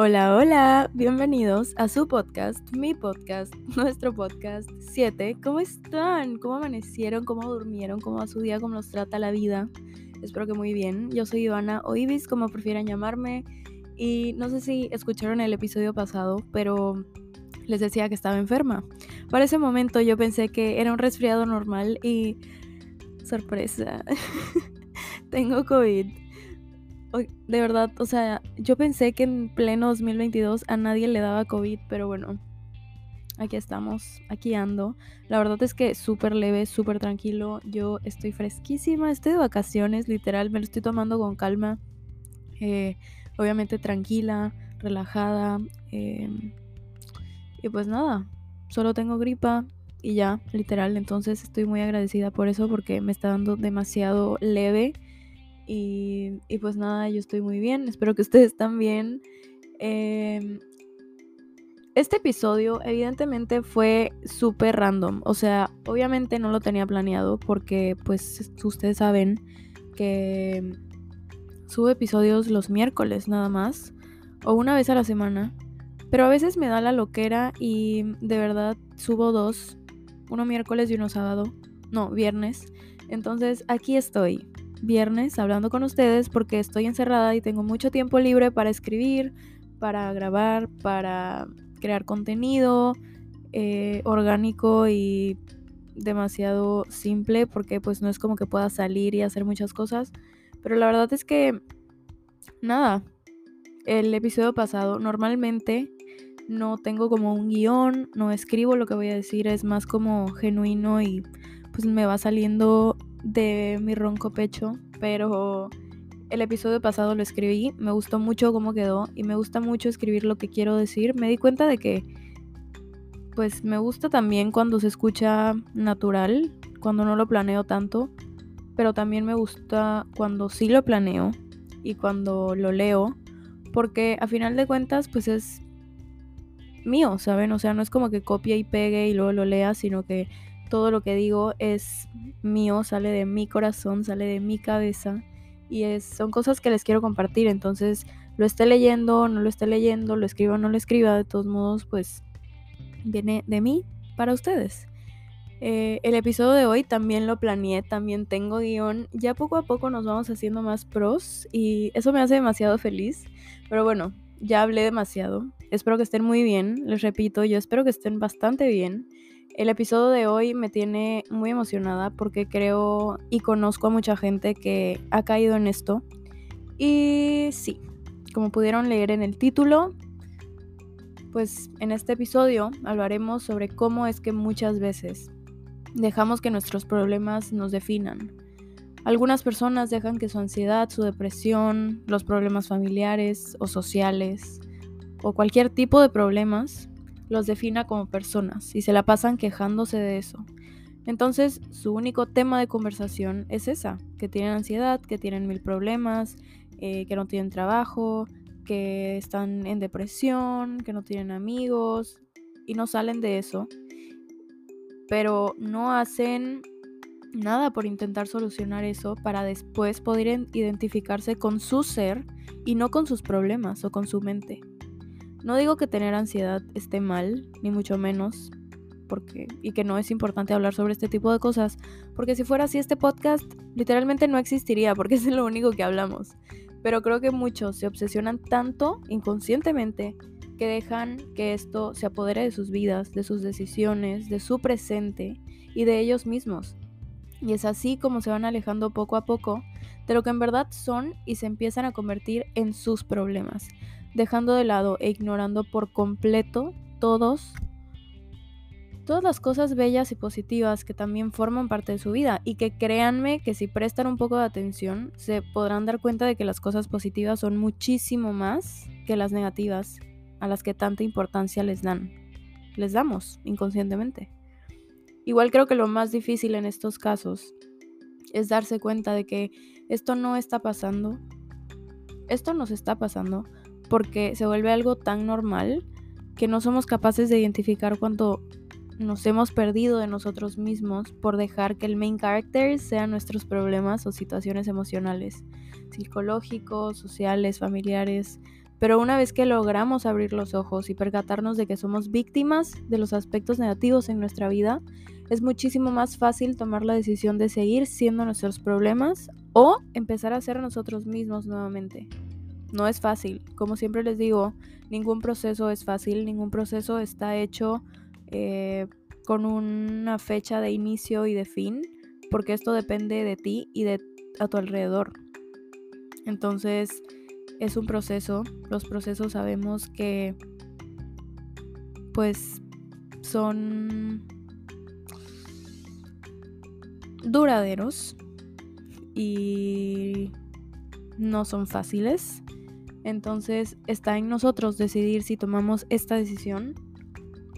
Hola, hola, bienvenidos a su podcast, mi podcast, nuestro podcast 7. ¿Cómo están? ¿Cómo amanecieron? ¿Cómo durmieron? ¿Cómo va su día? ¿Cómo los trata la vida? Espero que muy bien. Yo soy Ivana o Ibis, como prefieran llamarme. Y no sé si escucharon el episodio pasado, pero les decía que estaba enferma. Para ese momento yo pensé que era un resfriado normal y... Sorpresa. Tengo COVID. De verdad, o sea, yo pensé que en pleno 2022 a nadie le daba COVID, pero bueno, aquí estamos, aquí ando. La verdad es que súper leve, súper tranquilo. Yo estoy fresquísima, estoy de vacaciones, literal, me lo estoy tomando con calma. Eh, obviamente tranquila, relajada. Em, y pues nada, solo tengo gripa y ya, literal. Entonces estoy muy agradecida por eso porque me está dando demasiado leve. Y, pues nada, yo estoy muy bien. Espero que ustedes también. Eh, este episodio evidentemente fue súper random. O sea, obviamente no lo tenía planeado porque pues ustedes saben que subo episodios los miércoles nada más. O una vez a la semana. Pero a veces me da la loquera y de verdad subo dos. Uno miércoles y uno sábado. No, viernes. Entonces aquí estoy. Viernes hablando con ustedes porque estoy encerrada y tengo mucho tiempo libre para escribir, para grabar, para crear contenido eh, orgánico y demasiado simple porque pues no es como que pueda salir y hacer muchas cosas. Pero la verdad es que nada, el episodio pasado normalmente no tengo como un guion, no escribo lo que voy a decir, es más como genuino y pues me va saliendo de mi ronco pecho, pero el episodio pasado lo escribí, me gustó mucho cómo quedó y me gusta mucho escribir lo que quiero decir. Me di cuenta de que pues me gusta también cuando se escucha natural, cuando no lo planeo tanto, pero también me gusta cuando sí lo planeo y cuando lo leo, porque a final de cuentas pues es mío, ¿saben? O sea, no es como que copie y pegue y luego lo lea, sino que todo lo que digo es mío, sale de mi corazón, sale de mi cabeza y es, son cosas que les quiero compartir. Entonces, lo esté leyendo, no lo esté leyendo, lo escriba o no lo escriba, de todos modos, pues viene de mí para ustedes. Eh, el episodio de hoy también lo planeé, también tengo guion. Ya poco a poco nos vamos haciendo más pros y eso me hace demasiado feliz. Pero bueno, ya hablé demasiado. Espero que estén muy bien. Les repito, yo espero que estén bastante bien. El episodio de hoy me tiene muy emocionada porque creo y conozco a mucha gente que ha caído en esto. Y sí, como pudieron leer en el título, pues en este episodio hablaremos sobre cómo es que muchas veces dejamos que nuestros problemas nos definan. Algunas personas dejan que su ansiedad, su depresión, los problemas familiares o sociales o cualquier tipo de problemas los defina como personas y se la pasan quejándose de eso. Entonces, su único tema de conversación es esa, que tienen ansiedad, que tienen mil problemas, eh, que no tienen trabajo, que están en depresión, que no tienen amigos y no salen de eso. Pero no hacen nada por intentar solucionar eso para después poder identificarse con su ser y no con sus problemas o con su mente. No digo que tener ansiedad esté mal, ni mucho menos, porque y que no es importante hablar sobre este tipo de cosas, porque si fuera así este podcast literalmente no existiría, porque es lo único que hablamos. Pero creo que muchos se obsesionan tanto inconscientemente que dejan que esto se apodere de sus vidas, de sus decisiones, de su presente y de ellos mismos. Y es así como se van alejando poco a poco de lo que en verdad son y se empiezan a convertir en sus problemas dejando de lado e ignorando por completo todos todas las cosas bellas y positivas que también forman parte de su vida y que créanme que si prestan un poco de atención se podrán dar cuenta de que las cosas positivas son muchísimo más que las negativas a las que tanta importancia les dan. Les damos inconscientemente. Igual creo que lo más difícil en estos casos es darse cuenta de que esto no está pasando. Esto nos está pasando porque se vuelve algo tan normal que no somos capaces de identificar cuando nos hemos perdido de nosotros mismos por dejar que el main character sean nuestros problemas o situaciones emocionales, psicológicos, sociales, familiares, Pero una vez que logramos abrir los ojos y percatarnos de que somos víctimas de los aspectos negativos en nuestra vida, es muchísimo más fácil tomar la decisión de seguir siendo nuestros problemas o empezar a ser nosotros mismos nuevamente. No es fácil, como siempre les digo, ningún proceso es fácil, ningún proceso está hecho eh, con una fecha de inicio y de fin, porque esto depende de ti y de a tu alrededor. Entonces, es un proceso. Los procesos sabemos que pues son duraderos y no son fáciles. Entonces está en nosotros decidir si tomamos esta decisión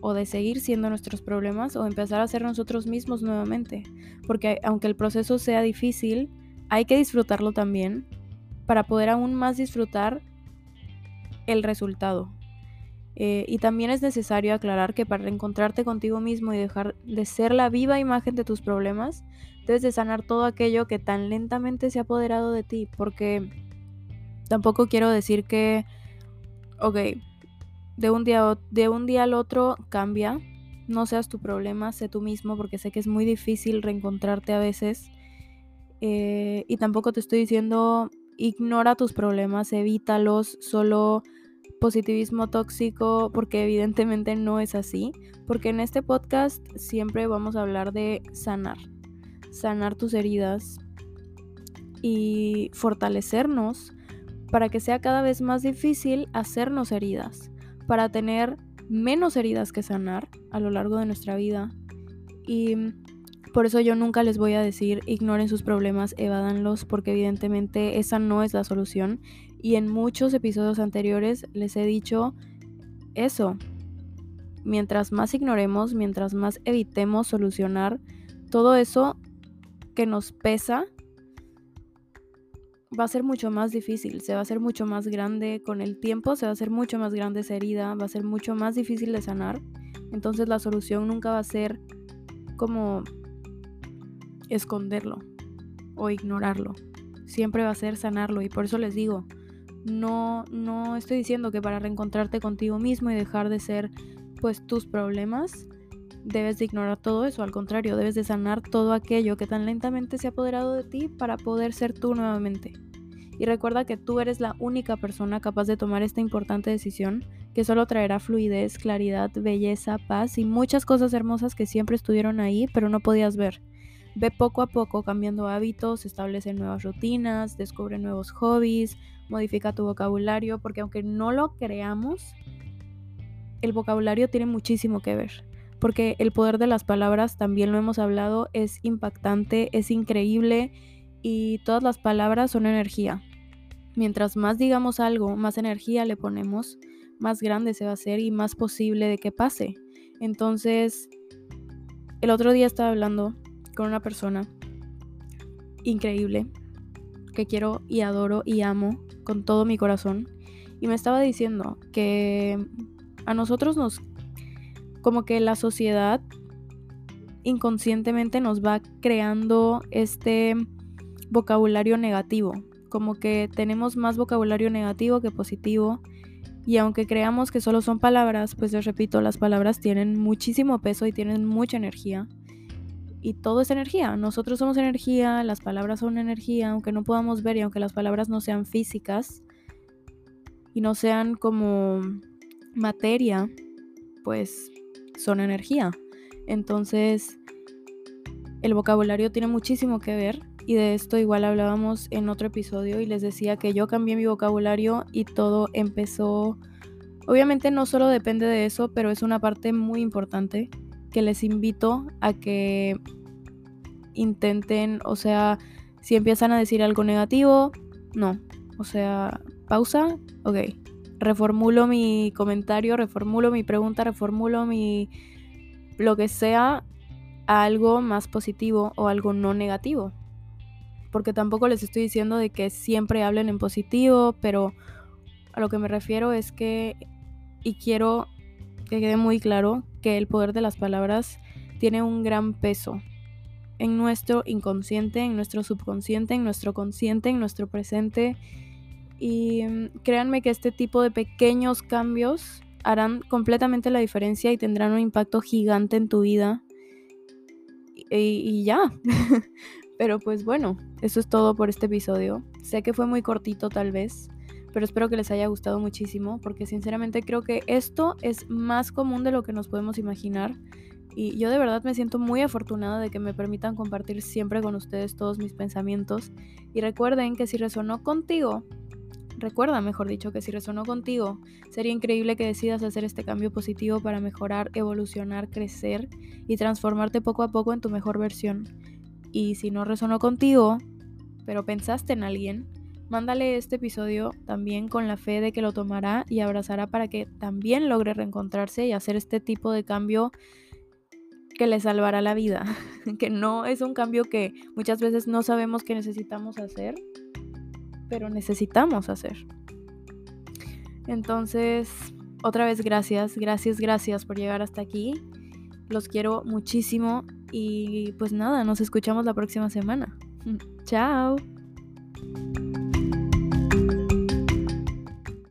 o de seguir siendo nuestros problemas o empezar a ser nosotros mismos nuevamente. Porque aunque el proceso sea difícil, hay que disfrutarlo también para poder aún más disfrutar el resultado. Eh, y también es necesario aclarar que para reencontrarte contigo mismo y dejar de ser la viva imagen de tus problemas, debes de sanar todo aquello que tan lentamente se ha apoderado de ti. Porque tampoco quiero decir que, ok, de un día, de un día al otro cambia, no seas tu problema, sé tú mismo, porque sé que es muy difícil reencontrarte a veces. Eh, y tampoco te estoy diciendo ignora tus problemas, evítalos, solo positivismo tóxico, porque evidentemente no es así, porque en este podcast siempre vamos a hablar de sanar, sanar tus heridas y fortalecernos para que sea cada vez más difícil hacernos heridas, para tener menos heridas que sanar a lo largo de nuestra vida. Y por eso yo nunca les voy a decir ignoren sus problemas, evádanlos, porque evidentemente esa no es la solución. Y en muchos episodios anteriores les he dicho eso. Mientras más ignoremos, mientras más evitemos solucionar todo eso que nos pesa, va a ser mucho más difícil, se va a hacer mucho más grande con el tiempo, se va a hacer mucho más grande esa herida, va a ser mucho más difícil de sanar. Entonces la solución nunca va a ser como esconderlo o ignorarlo. Siempre va a ser sanarlo y por eso les digo, no no estoy diciendo que para reencontrarte contigo mismo y dejar de ser pues tus problemas debes de ignorar todo eso, al contrario, debes de sanar todo aquello que tan lentamente se ha apoderado de ti para poder ser tú nuevamente. Y recuerda que tú eres la única persona capaz de tomar esta importante decisión que solo traerá fluidez, claridad, belleza, paz y muchas cosas hermosas que siempre estuvieron ahí pero no podías ver. Ve poco a poco cambiando hábitos, establece nuevas rutinas, descubre nuevos hobbies, modifica tu vocabulario, porque aunque no lo creamos, el vocabulario tiene muchísimo que ver. Porque el poder de las palabras, también lo hemos hablado, es impactante, es increíble y todas las palabras son energía. Mientras más digamos algo, más energía le ponemos, más grande se va a hacer y más posible de que pase. Entonces, el otro día estaba hablando con una persona increíble que quiero y adoro y amo con todo mi corazón. Y me estaba diciendo que a nosotros nos, como que la sociedad inconscientemente nos va creando este vocabulario negativo, como que tenemos más vocabulario negativo que positivo. Y aunque creamos que solo son palabras, pues les repito, las palabras tienen muchísimo peso y tienen mucha energía y todo es energía. Nosotros somos energía, las palabras son energía, aunque no podamos ver y aunque las palabras no sean físicas y no sean como materia, pues son energía. Entonces, el vocabulario tiene muchísimo que ver y de esto igual hablábamos en otro episodio y les decía que yo cambié mi vocabulario y todo empezó... Obviamente no solo depende de eso, pero es una parte muy importante que les invito a que intenten, o sea, si empiezan a decir algo negativo, no. O sea, pausa, ok. Reformulo mi comentario, reformulo mi pregunta, reformulo mi lo que sea a algo más positivo o algo no negativo. Porque tampoco les estoy diciendo de que siempre hablen en positivo, pero a lo que me refiero es que, y quiero que quede muy claro, que el poder de las palabras tiene un gran peso en nuestro inconsciente, en nuestro subconsciente, en nuestro consciente, en nuestro presente Y mm, créanme que este tipo de pequeños cambios harán completamente la diferencia y tendrán un impacto gigante en tu vida. Y, y ya. Pero pues bueno, eso es todo por este episodio. Sé que fue muy cortito tal vez, pero espero que les haya gustado muchísimo porque sinceramente creo que esto es más común de lo que nos podemos imaginar. Y yo de verdad me siento muy afortunada de que me permitan compartir siempre con ustedes todos mis pensamientos. Y recuerden que si resonó contigo, recuerda mejor dicho que si resonó contigo, sería increíble que decidas hacer este cambio positivo para mejorar, evolucionar, crecer y transformarte poco a poco en tu mejor versión. Y si no resonó contigo, pero pensaste en alguien, mándale este episodio también con la fe de que lo tomará y abrazará para que también logre reencontrarse y hacer este tipo de cambio que le salvará la vida, que no es un cambio que muchas veces no sabemos que necesitamos hacer, pero necesitamos hacer. Entonces, otra vez gracias, gracias, gracias por llegar hasta aquí. Los quiero muchísimo y pues nada, nos escuchamos la próxima semana. Chao.